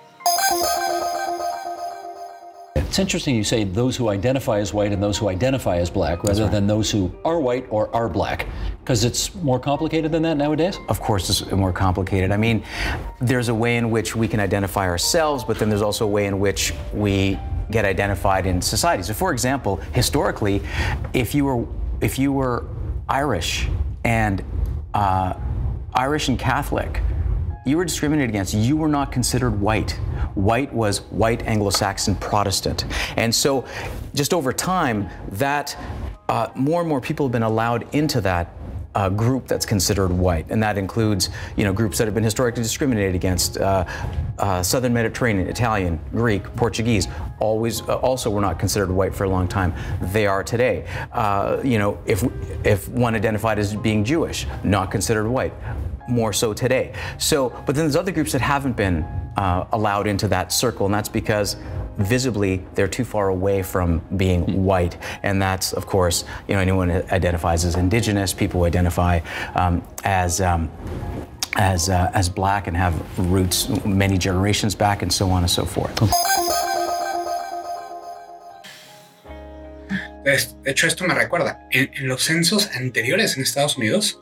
It's interesting you say those who identify as white and those who identify as black rather right. than those who are white or are black. Because it's more complicated than that nowadays? Of course, it's more complicated. I mean, there's a way in which we can identify ourselves, but then there's also a way in which we get identified in society. So, for example, historically, if you were if you were Irish and uh, Irish and Catholic, you were discriminated against. You were not considered white. White was white Anglo Saxon Protestant. And so, just over time, that uh, more and more people have been allowed into that uh, group that's considered white, and that includes you know groups that have been historically discriminated against. Uh, uh, Southern Mediterranean, Italian, Greek, Portuguese, always uh, also were not considered white for a long time. They are today. Uh, you know, if if one identified as being Jewish, not considered white. More so today. So, but then there's other groups that haven't been uh, allowed into that circle, and that's because visibly they're too far away from being white. And that's of course you know anyone who identifies as indigenous people who identify um, as um, as uh, as black and have roots many generations back and so on and so forth. De hecho, esto me recuerda, en, en los censos anteriores en Estados Unidos,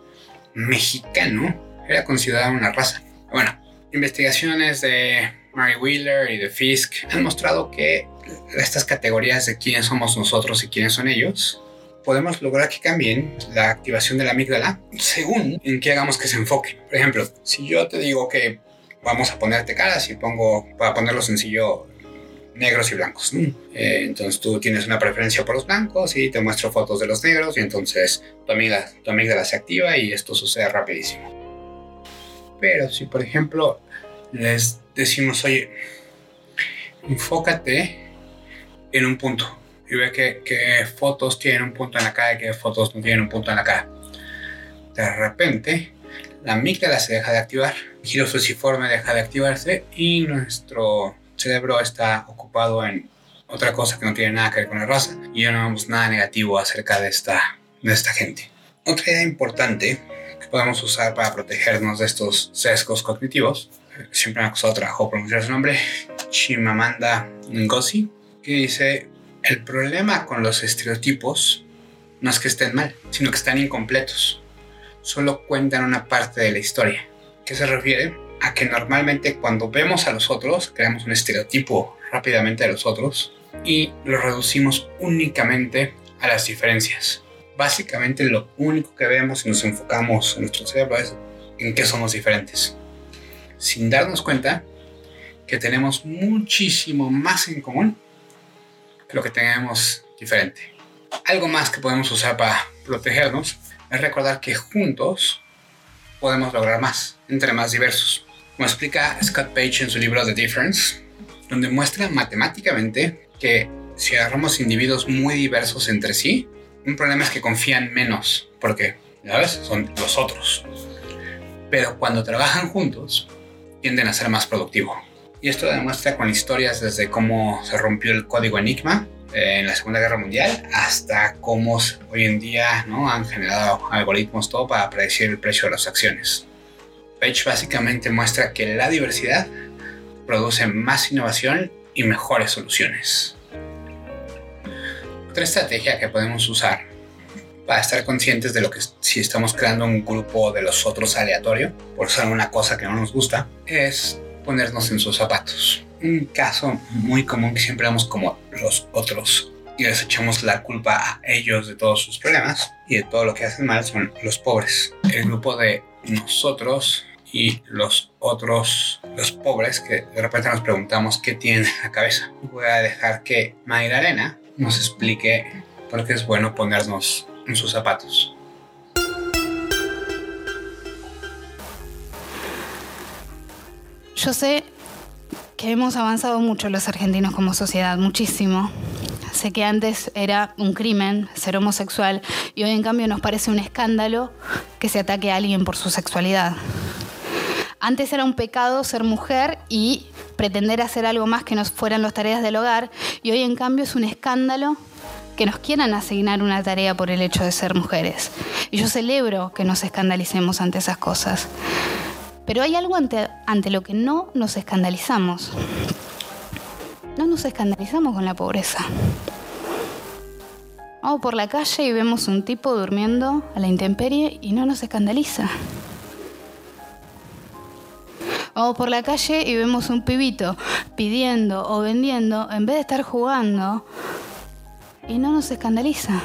mexicano era considerado una raza. Bueno, investigaciones de Mary Wheeler y de Fisk han mostrado que estas categorías de quiénes somos nosotros y quiénes son ellos podemos lograr que cambien la activación de la amígdala según en qué hagamos que se enfoque. Por ejemplo, si yo te digo que vamos a ponerte caras y pongo, para ponerlo sencillo, negros y blancos. Eh, entonces tú tienes una preferencia por los blancos y te muestro fotos de los negros y entonces tu amígdala, tu amígdala se activa y esto sucede rapidísimo. Pero si por ejemplo les decimos, oye, enfócate en un punto y ve que, fotos tienen un punto en la cara y qué fotos no tienen un punto en la cara. De repente, la amígdala se deja de activar, el giro deja de activarse y nuestro cerebro está ocupado en otra cosa que no tiene nada que ver con la raza y ya no vemos nada negativo acerca de esta, de esta gente. Otra idea importante que podemos usar para protegernos de estos sesgos cognitivos siempre me ha costado trabajo pronunciar su nombre, Chimamanda Ngozi, que dice, el problema con los estereotipos no es que estén mal, sino que están incompletos. Solo cuentan una parte de la historia. ¿Qué se refiere? A que normalmente cuando vemos a los otros, creamos un estereotipo rápidamente de los otros y lo reducimos únicamente a las diferencias. Básicamente lo único que vemos y nos enfocamos en nuestro cerebro es en qué somos diferentes, sin darnos cuenta que tenemos muchísimo más en común que lo que tenemos diferente. Algo más que podemos usar para protegernos es recordar que juntos podemos lograr más, entre más diversos. Como explica Scott Page en su libro The Difference, donde muestra matemáticamente que si agarramos individuos muy diversos entre sí, un problema es que confían menos, porque, ya ves, son los otros. Pero cuando trabajan juntos, tienden a ser más productivos. Y esto demuestra con historias desde cómo se rompió el código Enigma eh, en la Segunda Guerra Mundial hasta cómo hoy en día ¿no? han generado algoritmos todo para predecir el precio de las acciones. Page básicamente muestra que la diversidad produce más innovación y mejores soluciones. Otra estrategia que podemos usar para estar conscientes de lo que si estamos creando un grupo de los otros aleatorio, por ser una cosa que no nos gusta, es ponernos en sus zapatos. Un caso muy común que siempre vemos como los otros y les echamos la culpa a ellos de todos sus problemas y de todo lo que hacen mal son los pobres. El grupo de nosotros y los otros, los pobres, que de repente nos preguntamos qué tienen en la cabeza. Voy a dejar que Mayra Arena nos explique por qué es bueno ponernos en sus zapatos. Yo sé que hemos avanzado mucho los argentinos como sociedad, muchísimo. Sé que antes era un crimen ser homosexual y hoy en cambio nos parece un escándalo que se ataque a alguien por su sexualidad. Antes era un pecado ser mujer y pretender hacer algo más que nos fueran las tareas del hogar y hoy en cambio es un escándalo que nos quieran asignar una tarea por el hecho de ser mujeres. Y yo celebro que nos escandalicemos ante esas cosas. Pero hay algo ante, ante lo que no nos escandalizamos. No nos escandalizamos con la pobreza. Vamos por la calle y vemos un tipo durmiendo a la intemperie y no nos escandaliza. Vamos por la calle y vemos un pibito pidiendo o vendiendo en vez de estar jugando y no nos escandaliza.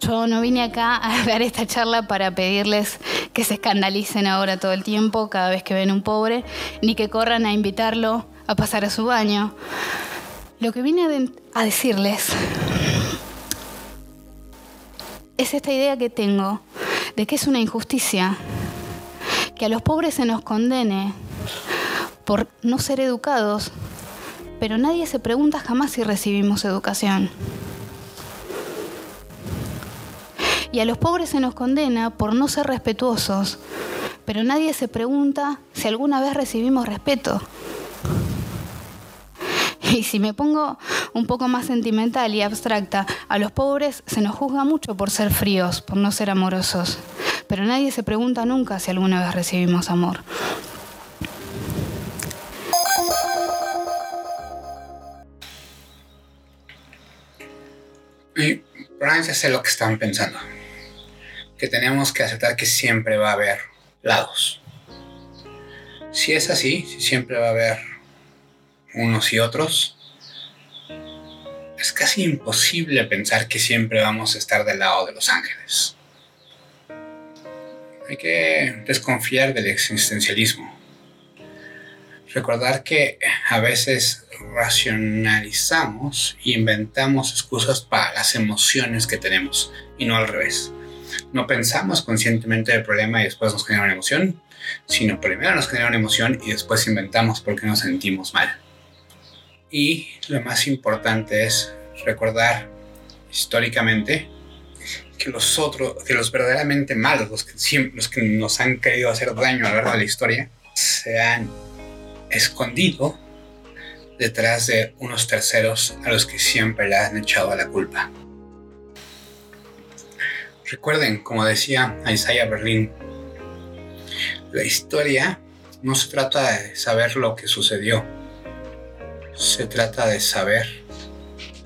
Yo no vine acá a dar esta charla para pedirles que se escandalicen ahora todo el tiempo cada vez que ven un pobre, ni que corran a invitarlo a pasar a su baño. Lo que vine a, decirles es esta idea que tengo de que es una injusticia que a los pobres se nos condene por no ser educados, pero nadie se pregunta jamás si recibimos educación. Y a los pobres se nos condena por no ser respetuosos, pero nadie se pregunta si alguna vez recibimos respeto. Y si me pongo un poco más sentimental y abstracta, a los pobres se nos juzga mucho por ser fríos, por no ser amorosos, pero nadie se pregunta nunca si alguna vez recibimos amor. Y probablemente sé lo que están pensando que tenemos que aceptar que siempre va a haber lados. Si es así, si siempre va a haber unos y otros, es casi imposible pensar que siempre vamos a estar del lado de los ángeles. Hay que desconfiar del existencialismo. Recordar que a veces racionalizamos e inventamos excusas para las emociones que tenemos y no al revés no pensamos conscientemente el problema y después nos genera una emoción, sino primero nos genera una emoción y después inventamos por qué nos sentimos mal. Y lo más importante es recordar históricamente que los otros, que los verdaderamente malos, los que, los que nos han querido hacer daño a lo largo de la historia, se han escondido detrás de unos terceros a los que siempre le han echado la culpa. Recuerden, como decía Isaiah Berlin, la historia no se trata de saber lo que sucedió, se trata de saber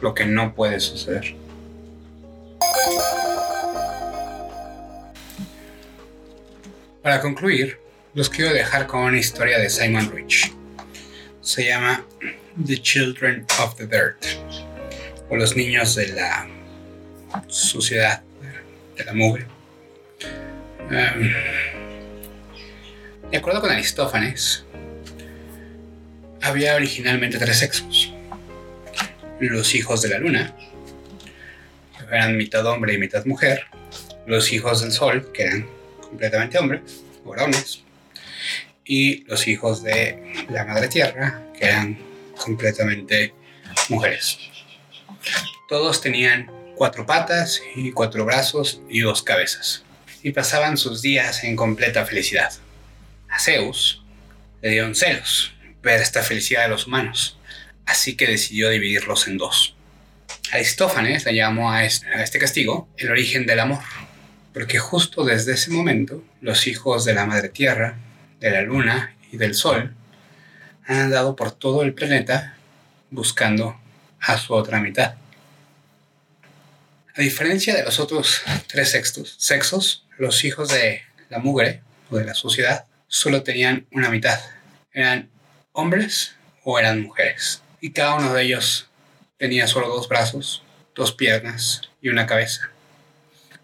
lo que no puede suceder. Para concluir, los quiero dejar con una historia de Simon Rich. Se llama The Children of the Dirt, o los niños de la suciedad de la mugre. Um, de acuerdo con Aristófanes, había originalmente tres sexos. Los hijos de la luna, que eran mitad hombre y mitad mujer. Los hijos del sol, que eran completamente hombres, varones. Y los hijos de la madre tierra, que eran completamente mujeres. Todos tenían cuatro patas y cuatro brazos y dos cabezas. Y pasaban sus días en completa felicidad. A Zeus le dieron celos ver esta felicidad de los humanos, así que decidió dividirlos en dos. Aristófanes le llamó a este castigo el origen del amor, porque justo desde ese momento los hijos de la Madre Tierra, de la Luna y del Sol han andado por todo el planeta buscando a su otra mitad. A diferencia de los otros tres sextos, sexos, los hijos de la mugre o de la sociedad solo tenían una mitad. Eran hombres o eran mujeres. Y cada uno de ellos tenía solo dos brazos, dos piernas y una cabeza.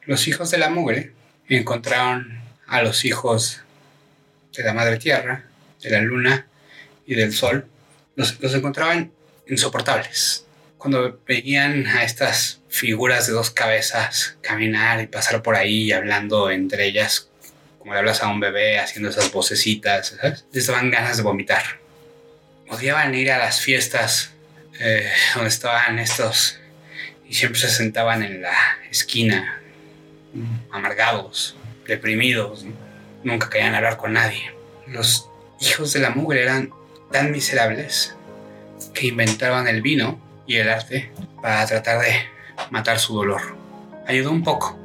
Los hijos de la mugre encontraron a los hijos de la madre tierra, de la luna y del sol. Los, encontraban insoportables. Cuando veían a estas figuras de dos cabezas caminar y pasar por ahí hablando entre ellas, como le hablas a un bebé haciendo esas vocecitas, les daban ganas de vomitar odiaban ir a las fiestas eh, donde estaban estos y siempre se sentaban en la esquina, amargados, deprimidos, nunca querían hablar con nadie. Los hijos de la mugre eran tan miserables que inventaban el vino y el arte para tratar de matar su dolor. Ayudó un poco,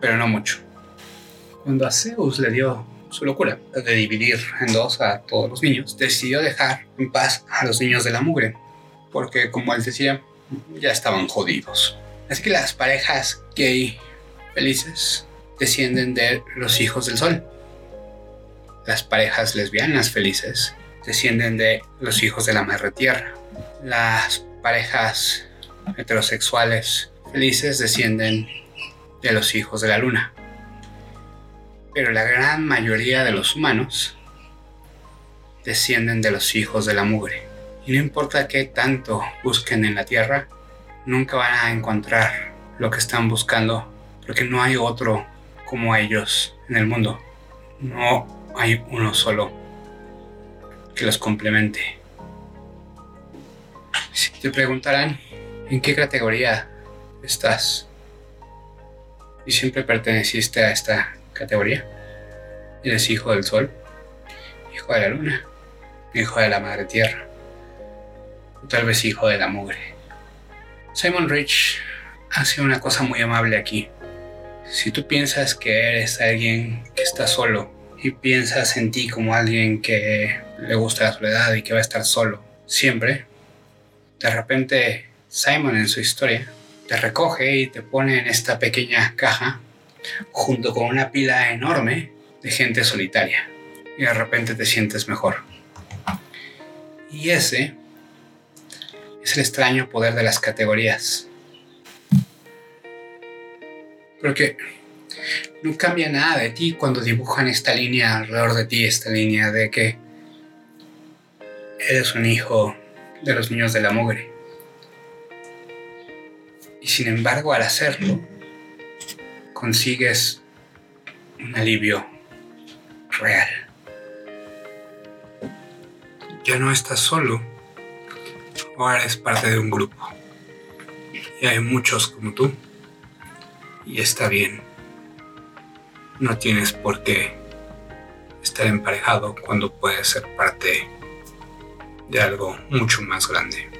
pero no mucho. Cuando a Zeus le dio su locura de dividir en dos a todos los niños, decidió dejar en paz a los niños de la mugre, porque como él decía, ya estaban jodidos. Así que las parejas gay felices descienden de los hijos del sol. Las parejas lesbianas felices descienden de los hijos de la madre tierra. Las parejas heterosexuales felices descienden de los hijos de la luna pero la gran mayoría de los humanos descienden de los hijos de la mugre. Y no importa qué tanto busquen en la tierra, nunca van a encontrar lo que están buscando, porque no hay otro como ellos en el mundo. No hay uno solo que los complemente. Si te preguntarán en qué categoría estás y siempre perteneciste a esta categoría. Eres hijo del sol, hijo de la luna, hijo de la madre tierra, o tal vez hijo de la mugre. Simon Rich hace una cosa muy amable aquí. Si tú piensas que eres alguien que está solo y piensas en ti como alguien que le gusta la soledad y que va a estar solo siempre, de repente Simon en su historia te recoge y te pone en esta pequeña caja junto con una pila enorme de gente solitaria y de repente te sientes mejor. Y ese es el extraño poder de las categorías. Porque no cambia nada de ti cuando dibujan esta línea alrededor de ti, esta línea de que eres un hijo de los niños de la mugre. Y sin embargo, al hacerlo, consigues un alivio real. Ya no estás solo, ahora eres parte de un grupo. Y hay muchos como tú. Y está bien. No tienes por qué estar emparejado cuando puedes ser parte de algo mucho más grande.